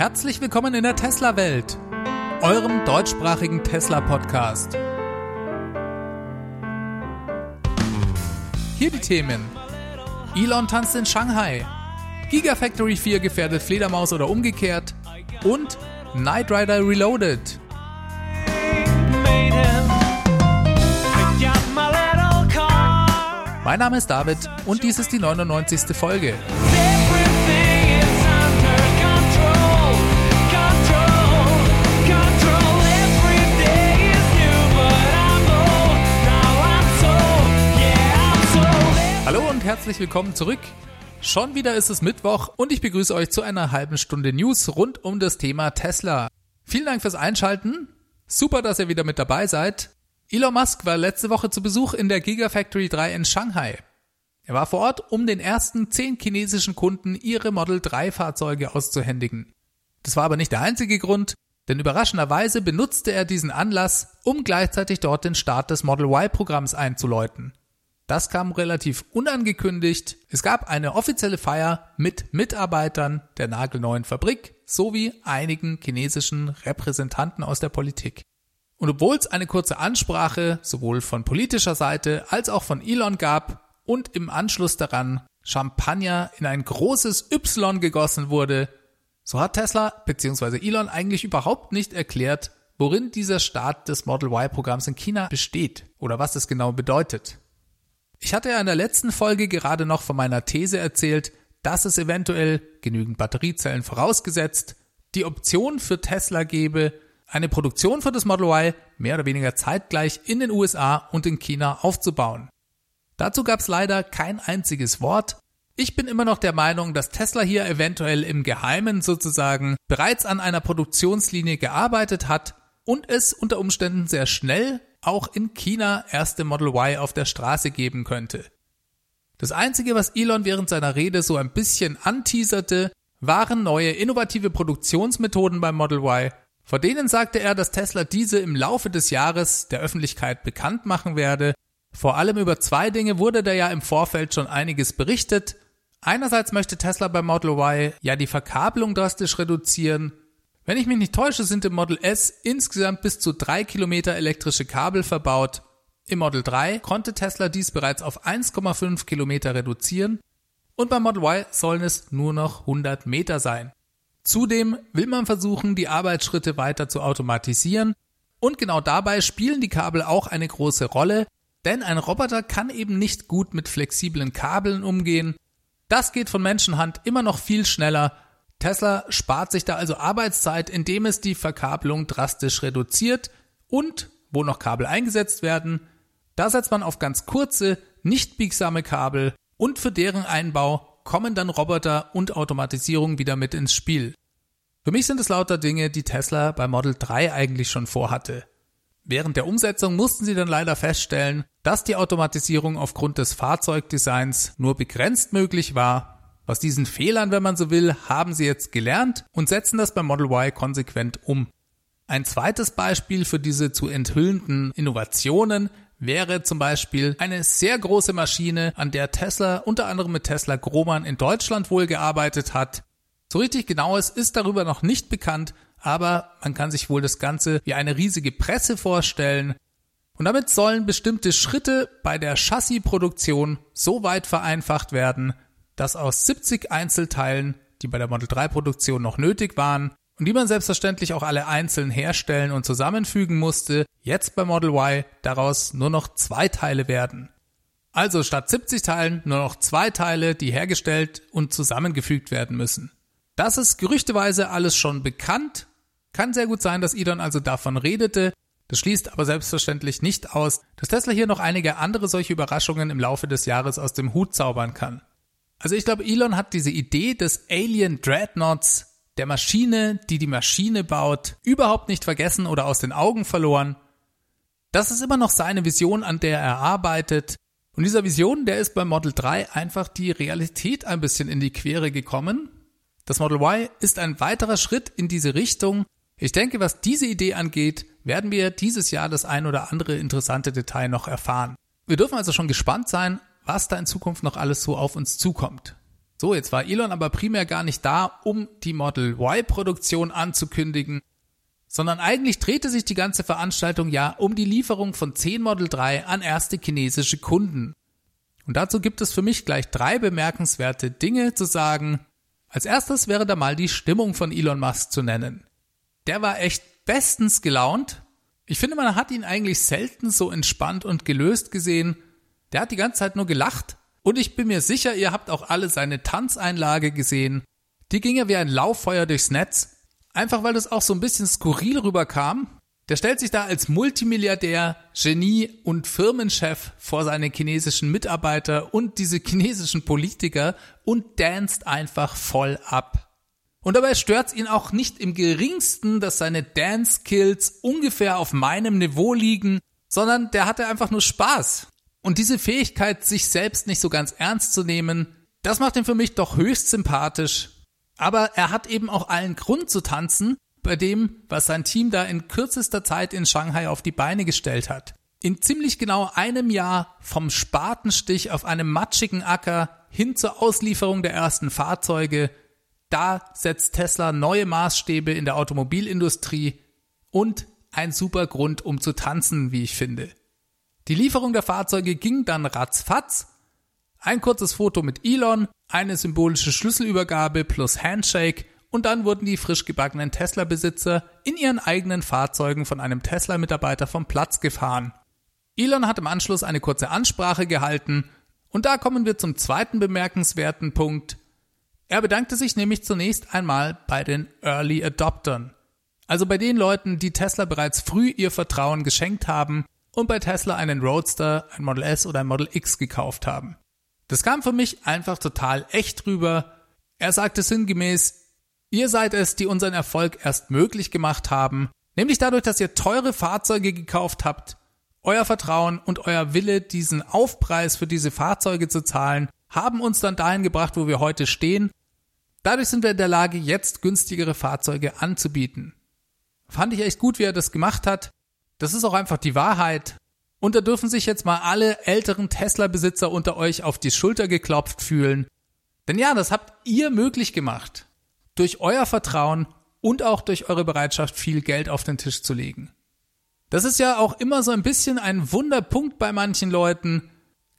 Herzlich willkommen in der Tesla-Welt, eurem deutschsprachigen Tesla-Podcast. Hier die Themen. Elon tanzt in Shanghai. Gigafactory 4 gefährdet Fledermaus oder umgekehrt. Und Knight Rider Reloaded. Mein Name ist David und dies ist die 99. Folge. Herzlich willkommen zurück. Schon wieder ist es Mittwoch und ich begrüße euch zu einer halben Stunde News rund um das Thema Tesla. Vielen Dank fürs Einschalten. Super, dass ihr wieder mit dabei seid. Elon Musk war letzte Woche zu Besuch in der Gigafactory 3 in Shanghai. Er war vor Ort, um den ersten zehn chinesischen Kunden ihre Model 3 Fahrzeuge auszuhändigen. Das war aber nicht der einzige Grund, denn überraschenderweise benutzte er diesen Anlass, um gleichzeitig dort den Start des Model Y Programms einzuläuten. Das kam relativ unangekündigt. Es gab eine offizielle Feier mit Mitarbeitern der nagelneuen Fabrik sowie einigen chinesischen Repräsentanten aus der Politik. Und obwohl es eine kurze Ansprache sowohl von politischer Seite als auch von Elon gab und im Anschluss daran Champagner in ein großes Y gegossen wurde, so hat Tesla bzw. Elon eigentlich überhaupt nicht erklärt, worin dieser Start des Model Y Programms in China besteht oder was es genau bedeutet. Ich hatte ja in der letzten Folge gerade noch von meiner These erzählt, dass es eventuell genügend Batteriezellen vorausgesetzt die Option für Tesla gebe, eine Produktion für das Model Y mehr oder weniger zeitgleich in den USA und in China aufzubauen. Dazu gab es leider kein einziges Wort. Ich bin immer noch der Meinung, dass Tesla hier eventuell im Geheimen sozusagen bereits an einer Produktionslinie gearbeitet hat und es unter Umständen sehr schnell auch in China erste Model Y auf der Straße geben könnte. Das Einzige, was Elon während seiner Rede so ein bisschen anteaserte, waren neue innovative Produktionsmethoden beim Model Y. Vor denen sagte er, dass Tesla diese im Laufe des Jahres der Öffentlichkeit bekannt machen werde. Vor allem über zwei Dinge wurde da ja im Vorfeld schon einiges berichtet. Einerseits möchte Tesla beim Model Y ja die Verkabelung drastisch reduzieren wenn ich mich nicht täusche, sind im Model S insgesamt bis zu drei Kilometer elektrische Kabel verbaut. Im Model 3 konnte Tesla dies bereits auf 1,5 Kilometer reduzieren und beim Model Y sollen es nur noch 100 Meter sein. Zudem will man versuchen, die Arbeitsschritte weiter zu automatisieren und genau dabei spielen die Kabel auch eine große Rolle, denn ein Roboter kann eben nicht gut mit flexiblen Kabeln umgehen. Das geht von Menschenhand immer noch viel schneller Tesla spart sich da also Arbeitszeit, indem es die Verkabelung drastisch reduziert und, wo noch Kabel eingesetzt werden, da setzt man auf ganz kurze, nicht biegsame Kabel und für deren Einbau kommen dann Roboter und Automatisierung wieder mit ins Spiel. Für mich sind es lauter Dinge, die Tesla bei Model 3 eigentlich schon vorhatte. Während der Umsetzung mussten sie dann leider feststellen, dass die Automatisierung aufgrund des Fahrzeugdesigns nur begrenzt möglich war aus diesen Fehlern, wenn man so will, haben sie jetzt gelernt und setzen das beim Model Y konsequent um. Ein zweites Beispiel für diese zu enthüllenden Innovationen wäre zum Beispiel eine sehr große Maschine, an der Tesla unter anderem mit Tesla Grohmann in Deutschland wohl gearbeitet hat. So richtig genaues ist darüber noch nicht bekannt, aber man kann sich wohl das Ganze wie eine riesige Presse vorstellen. Und damit sollen bestimmte Schritte bei der Chassisproduktion so weit vereinfacht werden, dass aus 70 Einzelteilen, die bei der Model 3 Produktion noch nötig waren und die man selbstverständlich auch alle einzeln herstellen und zusammenfügen musste, jetzt bei Model Y daraus nur noch zwei Teile werden. Also statt 70 Teilen nur noch zwei Teile, die hergestellt und zusammengefügt werden müssen. Das ist gerüchteweise alles schon bekannt. Kann sehr gut sein, dass Elon also davon redete. Das schließt aber selbstverständlich nicht aus, dass Tesla hier noch einige andere solche Überraschungen im Laufe des Jahres aus dem Hut zaubern kann. Also ich glaube, Elon hat diese Idee des Alien Dreadnoughts, der Maschine, die die Maschine baut, überhaupt nicht vergessen oder aus den Augen verloren. Das ist immer noch seine Vision, an der er arbeitet. Und dieser Vision, der ist beim Model 3 einfach die Realität ein bisschen in die Quere gekommen. Das Model Y ist ein weiterer Schritt in diese Richtung. Ich denke, was diese Idee angeht, werden wir dieses Jahr das ein oder andere interessante Detail noch erfahren. Wir dürfen also schon gespannt sein, was da in Zukunft noch alles so auf uns zukommt. So, jetzt war Elon aber primär gar nicht da, um die Model Y-Produktion anzukündigen, sondern eigentlich drehte sich die ganze Veranstaltung ja um die Lieferung von 10 Model 3 an erste chinesische Kunden. Und dazu gibt es für mich gleich drei bemerkenswerte Dinge zu sagen. Als erstes wäre da mal die Stimmung von Elon Musk zu nennen. Der war echt bestens gelaunt. Ich finde, man hat ihn eigentlich selten so entspannt und gelöst gesehen. Der hat die ganze Zeit nur gelacht und ich bin mir sicher, ihr habt auch alle seine Tanzeinlage gesehen. Die ging ja wie ein Lauffeuer durchs Netz. Einfach weil das auch so ein bisschen skurril rüberkam. Der stellt sich da als Multimilliardär, Genie und Firmenchef vor seine chinesischen Mitarbeiter und diese chinesischen Politiker und danst einfach voll ab. Und dabei stört's ihn auch nicht im geringsten, dass seine Dance-Skills ungefähr auf meinem Niveau liegen, sondern der hatte einfach nur Spaß. Und diese Fähigkeit, sich selbst nicht so ganz ernst zu nehmen, das macht ihn für mich doch höchst sympathisch. Aber er hat eben auch allen Grund zu tanzen, bei dem, was sein Team da in kürzester Zeit in Shanghai auf die Beine gestellt hat. In ziemlich genau einem Jahr vom Spatenstich auf einem matschigen Acker hin zur Auslieferung der ersten Fahrzeuge, da setzt Tesla neue Maßstäbe in der Automobilindustrie und ein super Grund, um zu tanzen, wie ich finde. Die Lieferung der Fahrzeuge ging dann ratzfatz. Ein kurzes Foto mit Elon, eine symbolische Schlüsselübergabe plus Handshake und dann wurden die frisch gebackenen Tesla-Besitzer in ihren eigenen Fahrzeugen von einem Tesla-Mitarbeiter vom Platz gefahren. Elon hat im Anschluss eine kurze Ansprache gehalten und da kommen wir zum zweiten bemerkenswerten Punkt. Er bedankte sich nämlich zunächst einmal bei den Early Adoptern, also bei den Leuten, die Tesla bereits früh ihr Vertrauen geschenkt haben und bei Tesla einen Roadster, ein Model S oder ein Model X gekauft haben. Das kam für mich einfach total echt rüber. Er sagte sinngemäß, ihr seid es, die unseren Erfolg erst möglich gemacht haben, nämlich dadurch, dass ihr teure Fahrzeuge gekauft habt. Euer Vertrauen und euer Wille, diesen Aufpreis für diese Fahrzeuge zu zahlen, haben uns dann dahin gebracht, wo wir heute stehen. Dadurch sind wir in der Lage, jetzt günstigere Fahrzeuge anzubieten. Fand ich echt gut, wie er das gemacht hat. Das ist auch einfach die Wahrheit. Und da dürfen sich jetzt mal alle älteren Tesla-Besitzer unter euch auf die Schulter geklopft fühlen. Denn ja, das habt ihr möglich gemacht. Durch euer Vertrauen und auch durch eure Bereitschaft, viel Geld auf den Tisch zu legen. Das ist ja auch immer so ein bisschen ein Wunderpunkt bei manchen Leuten.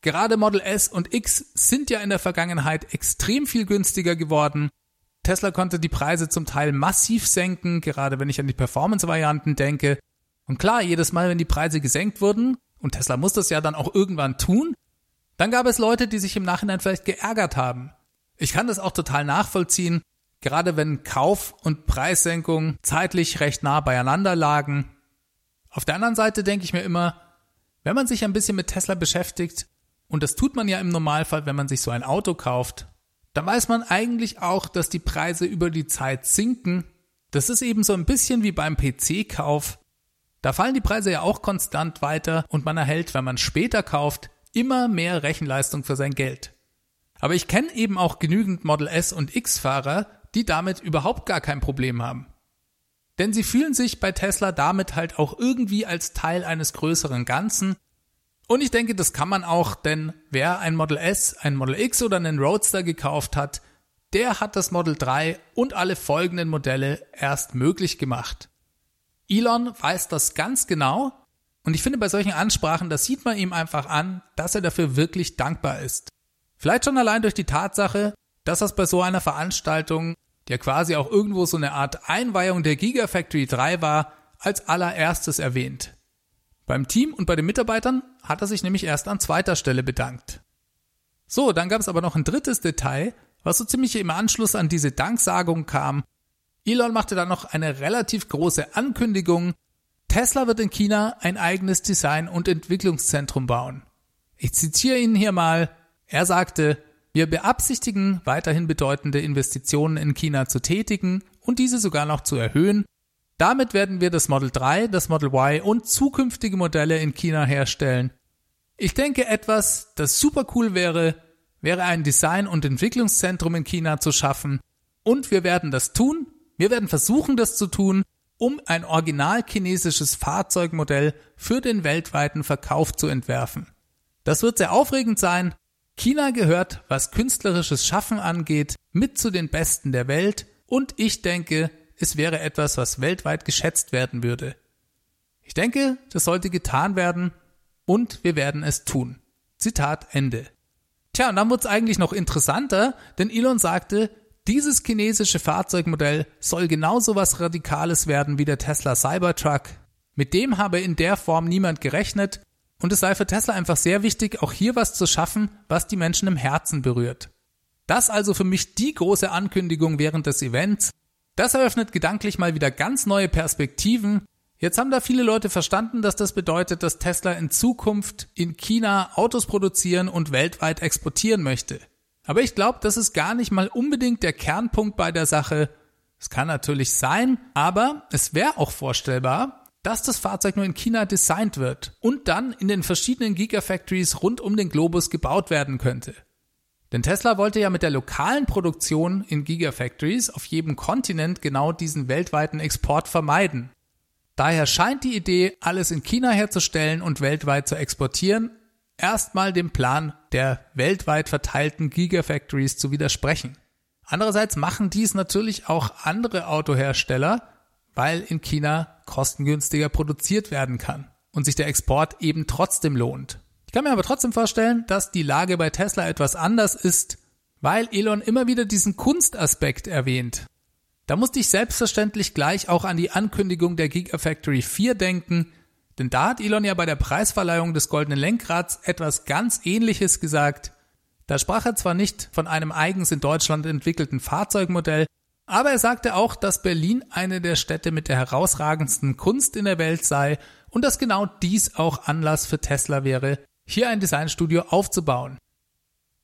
Gerade Model S und X sind ja in der Vergangenheit extrem viel günstiger geworden. Tesla konnte die Preise zum Teil massiv senken, gerade wenn ich an die Performance-Varianten denke. Und klar, jedes Mal, wenn die Preise gesenkt wurden, und Tesla muss das ja dann auch irgendwann tun, dann gab es Leute, die sich im Nachhinein vielleicht geärgert haben. Ich kann das auch total nachvollziehen, gerade wenn Kauf- und Preissenkung zeitlich recht nah beieinander lagen. Auf der anderen Seite denke ich mir immer, wenn man sich ein bisschen mit Tesla beschäftigt, und das tut man ja im Normalfall, wenn man sich so ein Auto kauft, dann weiß man eigentlich auch, dass die Preise über die Zeit sinken. Das ist eben so ein bisschen wie beim PC-Kauf. Da fallen die Preise ja auch konstant weiter und man erhält, wenn man später kauft, immer mehr Rechenleistung für sein Geld. Aber ich kenne eben auch genügend Model S und X-Fahrer, die damit überhaupt gar kein Problem haben. Denn sie fühlen sich bei Tesla damit halt auch irgendwie als Teil eines größeren Ganzen. Und ich denke, das kann man auch, denn wer ein Model S, ein Model X oder einen Roadster gekauft hat, der hat das Model 3 und alle folgenden Modelle erst möglich gemacht. Elon weiß das ganz genau und ich finde bei solchen Ansprachen, das sieht man ihm einfach an, dass er dafür wirklich dankbar ist. Vielleicht schon allein durch die Tatsache, dass das bei so einer Veranstaltung, ja quasi auch irgendwo so eine Art Einweihung der Gigafactory 3 war, als allererstes erwähnt. Beim Team und bei den Mitarbeitern hat er sich nämlich erst an zweiter Stelle bedankt. So, dann gab es aber noch ein drittes Detail, was so ziemlich im Anschluss an diese Danksagung kam Elon machte dann noch eine relativ große Ankündigung. Tesla wird in China ein eigenes Design- und Entwicklungszentrum bauen. Ich zitiere ihn hier mal. Er sagte, wir beabsichtigen, weiterhin bedeutende Investitionen in China zu tätigen und diese sogar noch zu erhöhen. Damit werden wir das Model 3, das Model Y und zukünftige Modelle in China herstellen. Ich denke, etwas, das super cool wäre, wäre ein Design- und Entwicklungszentrum in China zu schaffen. Und wir werden das tun, wir werden versuchen, das zu tun, um ein original chinesisches Fahrzeugmodell für den weltweiten Verkauf zu entwerfen. Das wird sehr aufregend sein China gehört, was künstlerisches Schaffen angeht, mit zu den Besten der Welt und ich denke, es wäre etwas, was weltweit geschätzt werden würde. Ich denke, das sollte getan werden und wir werden es tun. Zitat Ende. Tja, und dann wurde es eigentlich noch interessanter, denn Elon sagte, dieses chinesische Fahrzeugmodell soll genauso was Radikales werden wie der Tesla Cybertruck. Mit dem habe in der Form niemand gerechnet und es sei für Tesla einfach sehr wichtig, auch hier was zu schaffen, was die Menschen im Herzen berührt. Das also für mich die große Ankündigung während des Events. Das eröffnet gedanklich mal wieder ganz neue Perspektiven Jetzt haben da viele Leute verstanden, dass das bedeutet, dass Tesla in Zukunft in China Autos produzieren und weltweit exportieren möchte. Aber ich glaube, das ist gar nicht mal unbedingt der Kernpunkt bei der Sache. Es kann natürlich sein, aber es wäre auch vorstellbar, dass das Fahrzeug nur in China designt wird und dann in den verschiedenen Gigafactories rund um den Globus gebaut werden könnte. Denn Tesla wollte ja mit der lokalen Produktion in Gigafactories auf jedem Kontinent genau diesen weltweiten Export vermeiden. Daher scheint die Idee, alles in China herzustellen und weltweit zu exportieren, erstmal dem Plan der weltweit verteilten Gigafactories zu widersprechen. Andererseits machen dies natürlich auch andere Autohersteller, weil in China kostengünstiger produziert werden kann und sich der Export eben trotzdem lohnt. Ich kann mir aber trotzdem vorstellen, dass die Lage bei Tesla etwas anders ist, weil Elon immer wieder diesen Kunstaspekt erwähnt. Da musste ich selbstverständlich gleich auch an die Ankündigung der Gigafactory 4 denken, denn da hat Elon ja bei der Preisverleihung des goldenen Lenkrads etwas ganz ähnliches gesagt. Da sprach er zwar nicht von einem eigens in Deutschland entwickelten Fahrzeugmodell, aber er sagte auch, dass Berlin eine der Städte mit der herausragendsten Kunst in der Welt sei und dass genau dies auch Anlass für Tesla wäre, hier ein Designstudio aufzubauen.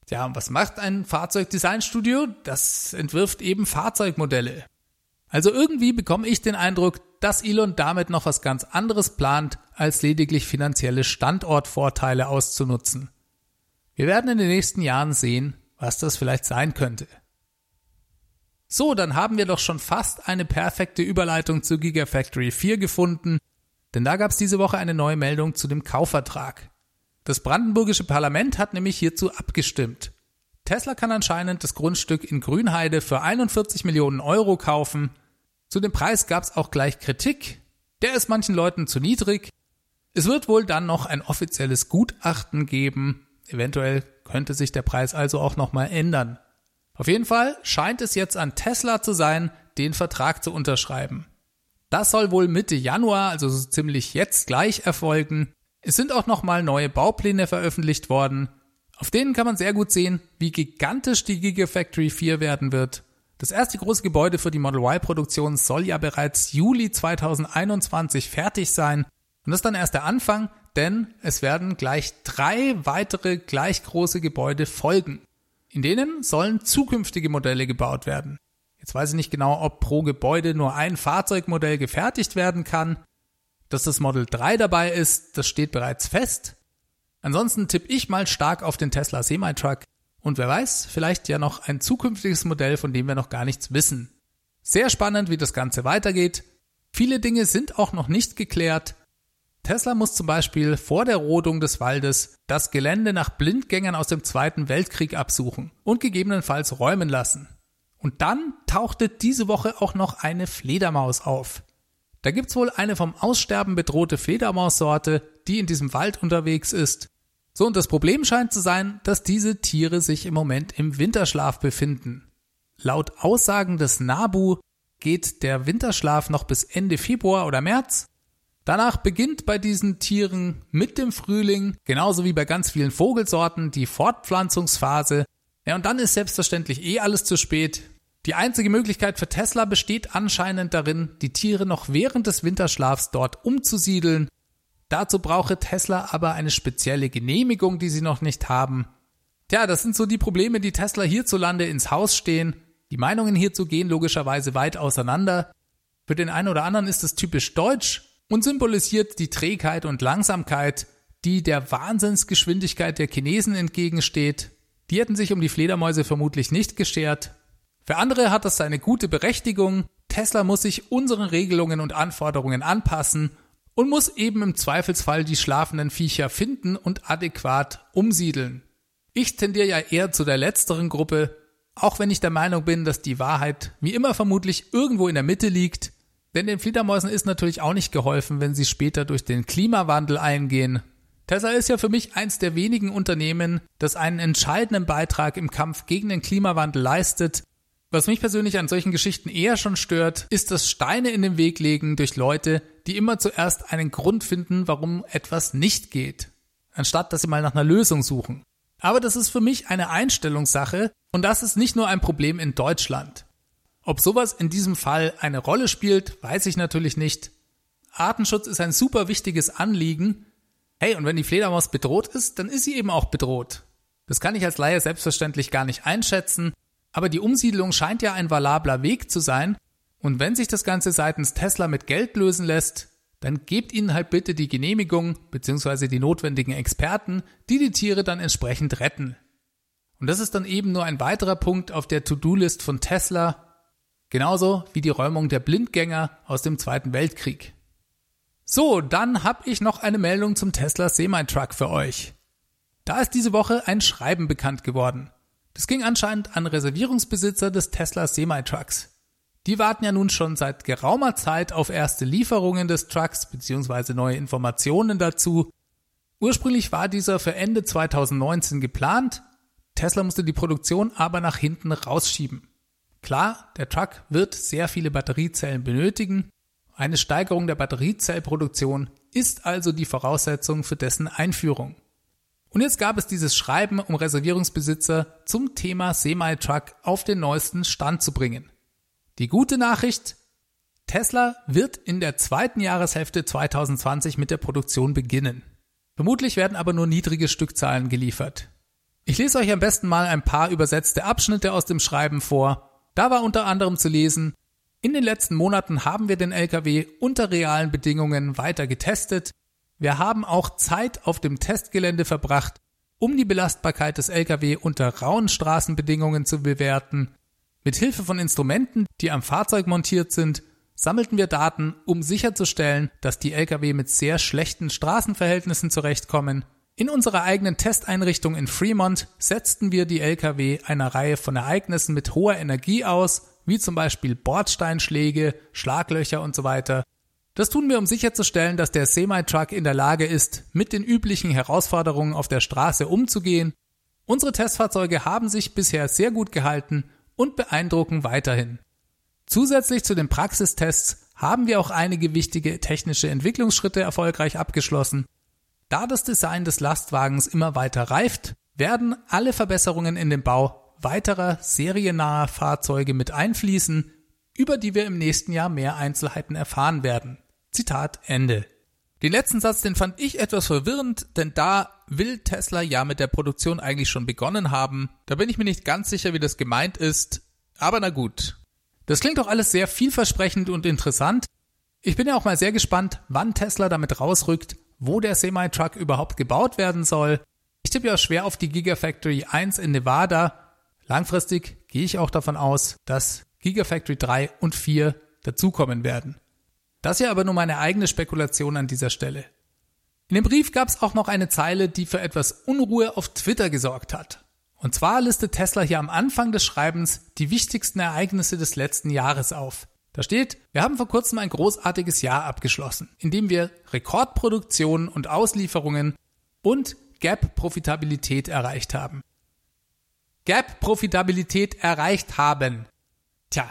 Ja, und was macht ein Fahrzeugdesignstudio? Das entwirft eben Fahrzeugmodelle. Also irgendwie bekomme ich den Eindruck, dass Elon damit noch was ganz anderes plant, als lediglich finanzielle Standortvorteile auszunutzen. Wir werden in den nächsten Jahren sehen, was das vielleicht sein könnte. So, dann haben wir doch schon fast eine perfekte Überleitung zu Gigafactory 4 gefunden, denn da gab es diese Woche eine neue Meldung zu dem Kaufvertrag. Das brandenburgische Parlament hat nämlich hierzu abgestimmt. Tesla kann anscheinend das Grundstück in Grünheide für 41 Millionen Euro kaufen. Zu dem Preis gab es auch gleich Kritik. Der ist manchen Leuten zu niedrig. Es wird wohl dann noch ein offizielles Gutachten geben. Eventuell könnte sich der Preis also auch nochmal ändern. Auf jeden Fall scheint es jetzt an Tesla zu sein, den Vertrag zu unterschreiben. Das soll wohl Mitte Januar, also so ziemlich jetzt gleich erfolgen. Es sind auch nochmal neue Baupläne veröffentlicht worden. Auf denen kann man sehr gut sehen, wie gigantisch die Gigafactory 4 werden wird. Das erste große Gebäude für die Model Y-Produktion soll ja bereits Juli 2021 fertig sein. Und das ist dann erst der Anfang, denn es werden gleich drei weitere gleich große Gebäude folgen. In denen sollen zukünftige Modelle gebaut werden. Jetzt weiß ich nicht genau, ob pro Gebäude nur ein Fahrzeugmodell gefertigt werden kann. Dass das Model 3 dabei ist, das steht bereits fest. Ansonsten tippe ich mal stark auf den Tesla Semi-Truck und wer weiß, vielleicht ja noch ein zukünftiges Modell, von dem wir noch gar nichts wissen. Sehr spannend, wie das Ganze weitergeht. Viele Dinge sind auch noch nicht geklärt. Tesla muss zum Beispiel vor der Rodung des Waldes das Gelände nach Blindgängern aus dem Zweiten Weltkrieg absuchen und gegebenenfalls räumen lassen. Und dann tauchte diese Woche auch noch eine Fledermaus auf. Da gibt's wohl eine vom Aussterben bedrohte Fledermaussorte, die in diesem Wald unterwegs ist so, und das Problem scheint zu sein, dass diese Tiere sich im Moment im Winterschlaf befinden. Laut Aussagen des NABU geht der Winterschlaf noch bis Ende Februar oder März. Danach beginnt bei diesen Tieren mit dem Frühling, genauso wie bei ganz vielen Vogelsorten, die Fortpflanzungsphase. Ja, und dann ist selbstverständlich eh alles zu spät. Die einzige Möglichkeit für Tesla besteht anscheinend darin, die Tiere noch während des Winterschlafs dort umzusiedeln Dazu brauche Tesla aber eine spezielle Genehmigung, die sie noch nicht haben. Tja, das sind so die Probleme, die Tesla hierzulande ins Haus stehen. Die Meinungen hierzu gehen logischerweise weit auseinander. Für den einen oder anderen ist es typisch deutsch und symbolisiert die Trägheit und Langsamkeit, die der Wahnsinnsgeschwindigkeit der Chinesen entgegensteht. Die hätten sich um die Fledermäuse vermutlich nicht geschert. Für andere hat das seine gute Berechtigung. Tesla muss sich unseren Regelungen und Anforderungen anpassen und muss eben im Zweifelsfall die schlafenden Viecher finden und adäquat umsiedeln. Ich tendiere ja eher zu der letzteren Gruppe, auch wenn ich der Meinung bin, dass die Wahrheit wie immer vermutlich irgendwo in der Mitte liegt. Denn den Fledermäusen ist natürlich auch nicht geholfen, wenn sie später durch den Klimawandel eingehen. Tesla ist ja für mich eins der wenigen Unternehmen, das einen entscheidenden Beitrag im Kampf gegen den Klimawandel leistet. Was mich persönlich an solchen Geschichten eher schon stört, ist das Steine in den Weg legen durch Leute, die immer zuerst einen Grund finden, warum etwas nicht geht, anstatt dass sie mal nach einer Lösung suchen. Aber das ist für mich eine Einstellungssache und das ist nicht nur ein Problem in Deutschland. Ob sowas in diesem Fall eine Rolle spielt, weiß ich natürlich nicht. Artenschutz ist ein super wichtiges Anliegen. Hey, und wenn die Fledermaus bedroht ist, dann ist sie eben auch bedroht. Das kann ich als Laie selbstverständlich gar nicht einschätzen, aber die Umsiedlung scheint ja ein valabler Weg zu sein, und wenn sich das Ganze seitens Tesla mit Geld lösen lässt, dann gebt ihnen halt bitte die Genehmigung bzw. die notwendigen Experten, die die Tiere dann entsprechend retten. Und das ist dann eben nur ein weiterer Punkt auf der To-Do-List von Tesla, genauso wie die Räumung der Blindgänger aus dem Zweiten Weltkrieg. So, dann habe ich noch eine Meldung zum Tesla Semi-Truck für euch. Da ist diese Woche ein Schreiben bekannt geworden. Das ging anscheinend an Reservierungsbesitzer des Tesla Semi-Trucks. Die warten ja nun schon seit geraumer Zeit auf erste Lieferungen des Trucks bzw. neue Informationen dazu. Ursprünglich war dieser für Ende 2019 geplant, Tesla musste die Produktion aber nach hinten rausschieben. Klar, der Truck wird sehr viele Batteriezellen benötigen. Eine Steigerung der Batteriezellproduktion ist also die Voraussetzung für dessen Einführung. Und jetzt gab es dieses Schreiben, um Reservierungsbesitzer zum Thema Semi-Truck auf den neuesten Stand zu bringen. Die gute Nachricht, Tesla wird in der zweiten Jahreshälfte 2020 mit der Produktion beginnen. Vermutlich werden aber nur niedrige Stückzahlen geliefert. Ich lese euch am besten mal ein paar übersetzte Abschnitte aus dem Schreiben vor. Da war unter anderem zu lesen, in den letzten Monaten haben wir den LKW unter realen Bedingungen weiter getestet. Wir haben auch Zeit auf dem Testgelände verbracht, um die Belastbarkeit des LKW unter rauen Straßenbedingungen zu bewerten mit Hilfe von Instrumenten, die am Fahrzeug montiert sind, sammelten wir Daten, um sicherzustellen, dass die Lkw mit sehr schlechten Straßenverhältnissen zurechtkommen. In unserer eigenen Testeinrichtung in Fremont setzten wir die Lkw einer Reihe von Ereignissen mit hoher Energie aus, wie zum Beispiel Bordsteinschläge, Schlaglöcher und so weiter. Das tun wir, um sicherzustellen, dass der Semi-Truck in der Lage ist, mit den üblichen Herausforderungen auf der Straße umzugehen. Unsere Testfahrzeuge haben sich bisher sehr gut gehalten und beeindrucken weiterhin. Zusätzlich zu den Praxistests haben wir auch einige wichtige technische Entwicklungsschritte erfolgreich abgeschlossen. Da das Design des Lastwagens immer weiter reift, werden alle Verbesserungen in den Bau weiterer seriennaher Fahrzeuge mit einfließen, über die wir im nächsten Jahr mehr Einzelheiten erfahren werden. Zitat Ende. Den letzten Satz, den fand ich etwas verwirrend, denn da will Tesla ja mit der Produktion eigentlich schon begonnen haben. Da bin ich mir nicht ganz sicher, wie das gemeint ist. Aber na gut. Das klingt doch alles sehr vielversprechend und interessant. Ich bin ja auch mal sehr gespannt, wann Tesla damit rausrückt, wo der Semi-Truck überhaupt gebaut werden soll. Ich tippe ja schwer auf die Gigafactory 1 in Nevada. Langfristig gehe ich auch davon aus, dass Gigafactory 3 und 4 dazukommen werden. Das ist ja aber nur meine eigene Spekulation an dieser Stelle. In dem Brief gab es auch noch eine Zeile, die für etwas Unruhe auf Twitter gesorgt hat. Und zwar listet Tesla hier am Anfang des Schreibens die wichtigsten Ereignisse des letzten Jahres auf. Da steht, wir haben vor kurzem ein großartiges Jahr abgeschlossen, in dem wir Rekordproduktionen und Auslieferungen und Gap-Profitabilität erreicht haben. Gap-Profitabilität erreicht haben. Tja,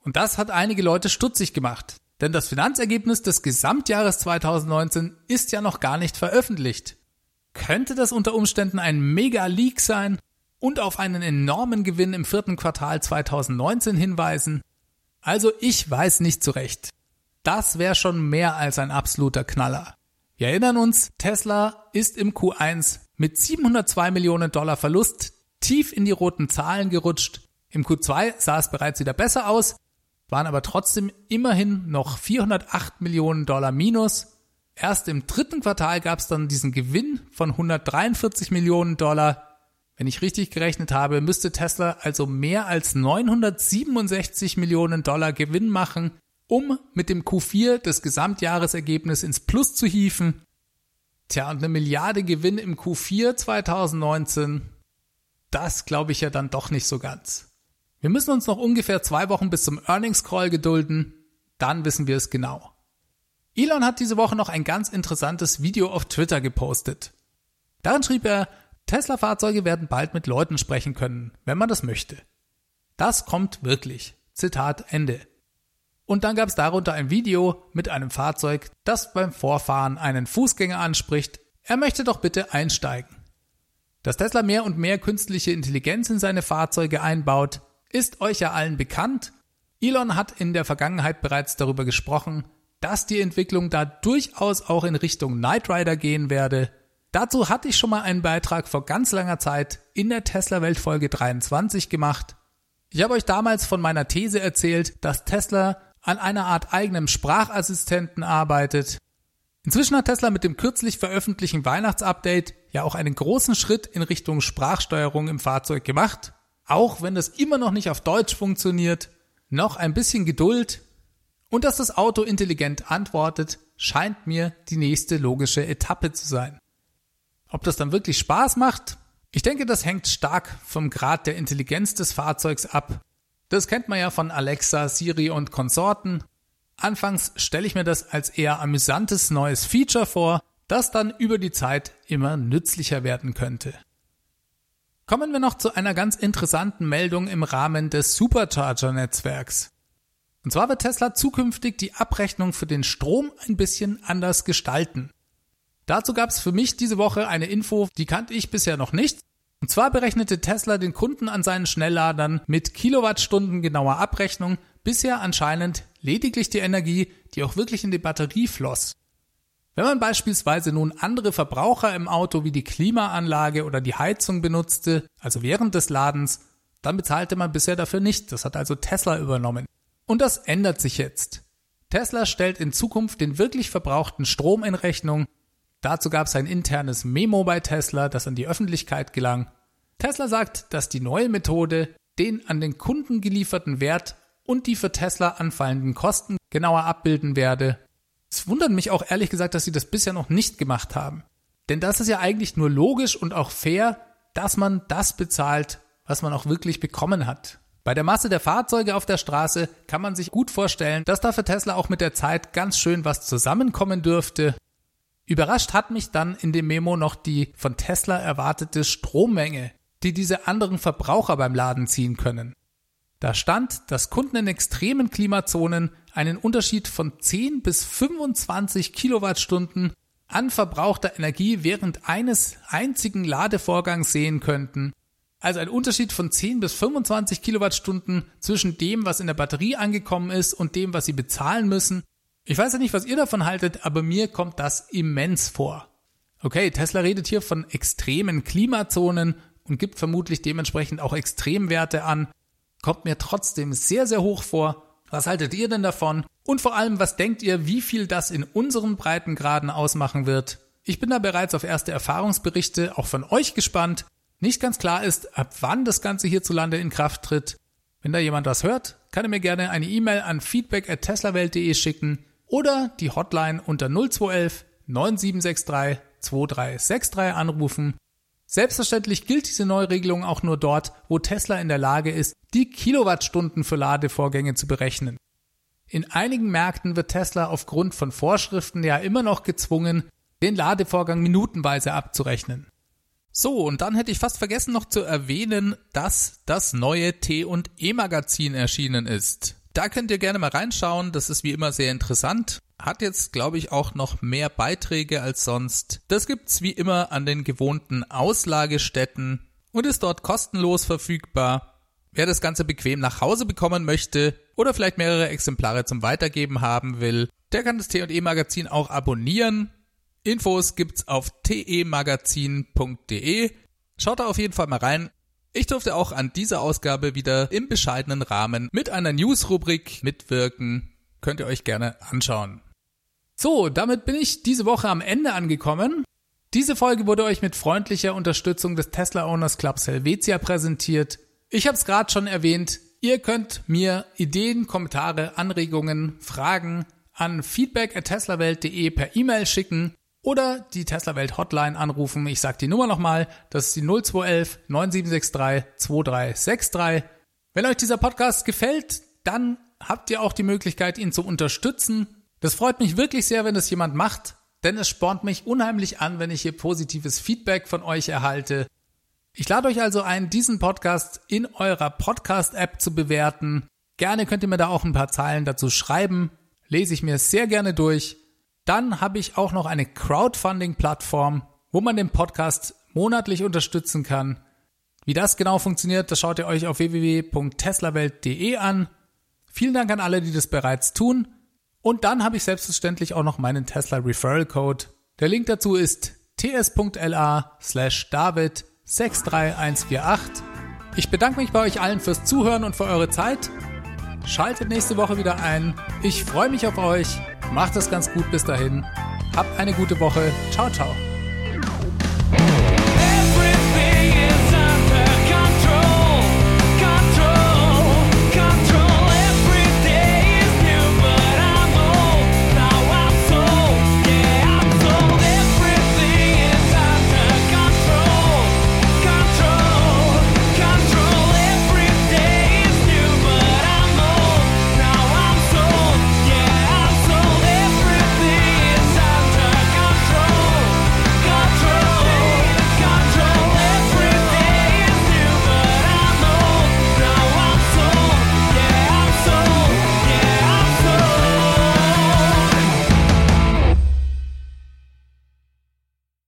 und das hat einige Leute stutzig gemacht. Denn das Finanzergebnis des Gesamtjahres 2019 ist ja noch gar nicht veröffentlicht. Könnte das unter Umständen ein Mega-Leak sein und auf einen enormen Gewinn im vierten Quartal 2019 hinweisen? Also ich weiß nicht so recht. Das wäre schon mehr als ein absoluter Knaller. Wir erinnern uns, Tesla ist im Q1 mit 702 Millionen Dollar Verlust tief in die roten Zahlen gerutscht. Im Q2 sah es bereits wieder besser aus, waren aber trotzdem immerhin noch 408 Millionen Dollar minus. Erst im dritten Quartal gab es dann diesen Gewinn von 143 Millionen Dollar. Wenn ich richtig gerechnet habe, müsste Tesla also mehr als 967 Millionen Dollar Gewinn machen, um mit dem Q4 das Gesamtjahresergebnis ins Plus zu hieven. Tja, und eine Milliarde Gewinn im Q4 2019, das glaube ich ja dann doch nicht so ganz. Wir müssen uns noch ungefähr zwei Wochen bis zum Earnings Call gedulden, dann wissen wir es genau. Elon hat diese Woche noch ein ganz interessantes Video auf Twitter gepostet. Darin schrieb er, Tesla-Fahrzeuge werden bald mit Leuten sprechen können, wenn man das möchte. Das kommt wirklich. Zitat Ende. Und dann gab es darunter ein Video mit einem Fahrzeug, das beim Vorfahren einen Fußgänger anspricht, er möchte doch bitte einsteigen. Dass Tesla mehr und mehr künstliche Intelligenz in seine Fahrzeuge einbaut, ist euch ja allen bekannt. Elon hat in der Vergangenheit bereits darüber gesprochen, dass die Entwicklung da durchaus auch in Richtung Knight Rider gehen werde. Dazu hatte ich schon mal einen Beitrag vor ganz langer Zeit in der Tesla Welt Folge 23 gemacht. Ich habe euch damals von meiner These erzählt, dass Tesla an einer Art eigenem Sprachassistenten arbeitet. Inzwischen hat Tesla mit dem kürzlich veröffentlichten Weihnachtsupdate ja auch einen großen Schritt in Richtung Sprachsteuerung im Fahrzeug gemacht. Auch wenn das immer noch nicht auf Deutsch funktioniert, noch ein bisschen Geduld und dass das Auto intelligent antwortet, scheint mir die nächste logische Etappe zu sein. Ob das dann wirklich Spaß macht? Ich denke, das hängt stark vom Grad der Intelligenz des Fahrzeugs ab. Das kennt man ja von Alexa, Siri und Konsorten. Anfangs stelle ich mir das als eher amüsantes neues Feature vor, das dann über die Zeit immer nützlicher werden könnte. Kommen wir noch zu einer ganz interessanten Meldung im Rahmen des Supercharger-Netzwerks. Und zwar wird Tesla zukünftig die Abrechnung für den Strom ein bisschen anders gestalten. Dazu gab es für mich diese Woche eine Info, die kannte ich bisher noch nicht. Und zwar berechnete Tesla den Kunden an seinen Schnellladern mit Kilowattstunden genauer Abrechnung bisher anscheinend lediglich die Energie, die auch wirklich in die Batterie floss. Wenn man beispielsweise nun andere Verbraucher im Auto wie die Klimaanlage oder die Heizung benutzte, also während des Ladens, dann bezahlte man bisher dafür nicht. Das hat also Tesla übernommen. Und das ändert sich jetzt. Tesla stellt in Zukunft den wirklich verbrauchten Strom in Rechnung. Dazu gab es ein internes Memo bei Tesla, das an die Öffentlichkeit gelang. Tesla sagt, dass die neue Methode den an den Kunden gelieferten Wert und die für Tesla anfallenden Kosten genauer abbilden werde. Es wundert mich auch ehrlich gesagt, dass sie das bisher noch nicht gemacht haben. Denn das ist ja eigentlich nur logisch und auch fair, dass man das bezahlt, was man auch wirklich bekommen hat. Bei der Masse der Fahrzeuge auf der Straße kann man sich gut vorstellen, dass da für Tesla auch mit der Zeit ganz schön was zusammenkommen dürfte. Überrascht hat mich dann in dem Memo noch die von Tesla erwartete Strommenge, die diese anderen Verbraucher beim Laden ziehen können. Da stand, dass Kunden in extremen Klimazonen einen Unterschied von 10 bis 25 Kilowattstunden an verbrauchter Energie während eines einzigen Ladevorgangs sehen könnten also ein Unterschied von 10 bis 25 Kilowattstunden zwischen dem, was in der Batterie angekommen ist und dem, was sie bezahlen müssen. Ich weiß ja nicht, was ihr davon haltet, aber mir kommt das immens vor. Okay, Tesla redet hier von extremen Klimazonen und gibt vermutlich dementsprechend auch Extremwerte an. Kommt mir trotzdem sehr, sehr hoch vor. Was haltet ihr denn davon? Und vor allem, was denkt ihr, wie viel das in unseren Breitengraden ausmachen wird? Ich bin da bereits auf erste Erfahrungsberichte auch von euch gespannt. Nicht ganz klar ist, ab wann das Ganze hierzulande in Kraft tritt. Wenn da jemand was hört, kann er mir gerne eine E-Mail an feedback at teslawelt.de schicken oder die Hotline unter 0211 9763 2363 anrufen. Selbstverständlich gilt diese Neuregelung auch nur dort, wo Tesla in der Lage ist, die Kilowattstunden für Ladevorgänge zu berechnen. In einigen Märkten wird Tesla aufgrund von Vorschriften ja immer noch gezwungen, den Ladevorgang minutenweise abzurechnen. So, und dann hätte ich fast vergessen noch zu erwähnen, dass das neue T und E Magazin erschienen ist. Da könnt ihr gerne mal reinschauen, das ist wie immer sehr interessant. Hat jetzt, glaube ich, auch noch mehr Beiträge als sonst. Das gibt's wie immer an den gewohnten Auslagestätten und ist dort kostenlos verfügbar. Wer das Ganze bequem nach Hause bekommen möchte oder vielleicht mehrere Exemplare zum Weitergeben haben will, der kann das T&E Magazin auch abonnieren. Infos gibt's auf temagazin.de. Schaut da auf jeden Fall mal rein. Ich durfte auch an dieser Ausgabe wieder im bescheidenen Rahmen mit einer News-Rubrik mitwirken. Könnt ihr euch gerne anschauen. So, damit bin ich diese Woche am Ende angekommen. Diese Folge wurde euch mit freundlicher Unterstützung des Tesla Owners Clubs Helvetia präsentiert. Ich habe es gerade schon erwähnt. Ihr könnt mir Ideen, Kommentare, Anregungen, Fragen an feedback at teslawelt.de per E-Mail schicken. oder die Tesla Welt Hotline anrufen. Ich sage die Nummer nochmal, das ist die 0211 9763 2363. Wenn euch dieser Podcast gefällt, dann habt ihr auch die Möglichkeit, ihn zu unterstützen. Das freut mich wirklich sehr, wenn das jemand macht, denn es spornt mich unheimlich an, wenn ich hier positives Feedback von euch erhalte. Ich lade euch also ein, diesen Podcast in eurer Podcast-App zu bewerten. Gerne könnt ihr mir da auch ein paar Zeilen dazu schreiben. Lese ich mir sehr gerne durch. Dann habe ich auch noch eine Crowdfunding-Plattform, wo man den Podcast monatlich unterstützen kann. Wie das genau funktioniert, das schaut ihr euch auf www.teslawelt.de an. Vielen Dank an alle, die das bereits tun. Und dann habe ich selbstverständlich auch noch meinen Tesla Referral Code. Der Link dazu ist ts.la slash david 63148. Ich bedanke mich bei euch allen fürs Zuhören und für eure Zeit. Schaltet nächste Woche wieder ein. Ich freue mich auf euch. Macht es ganz gut bis dahin. Habt eine gute Woche. Ciao, ciao.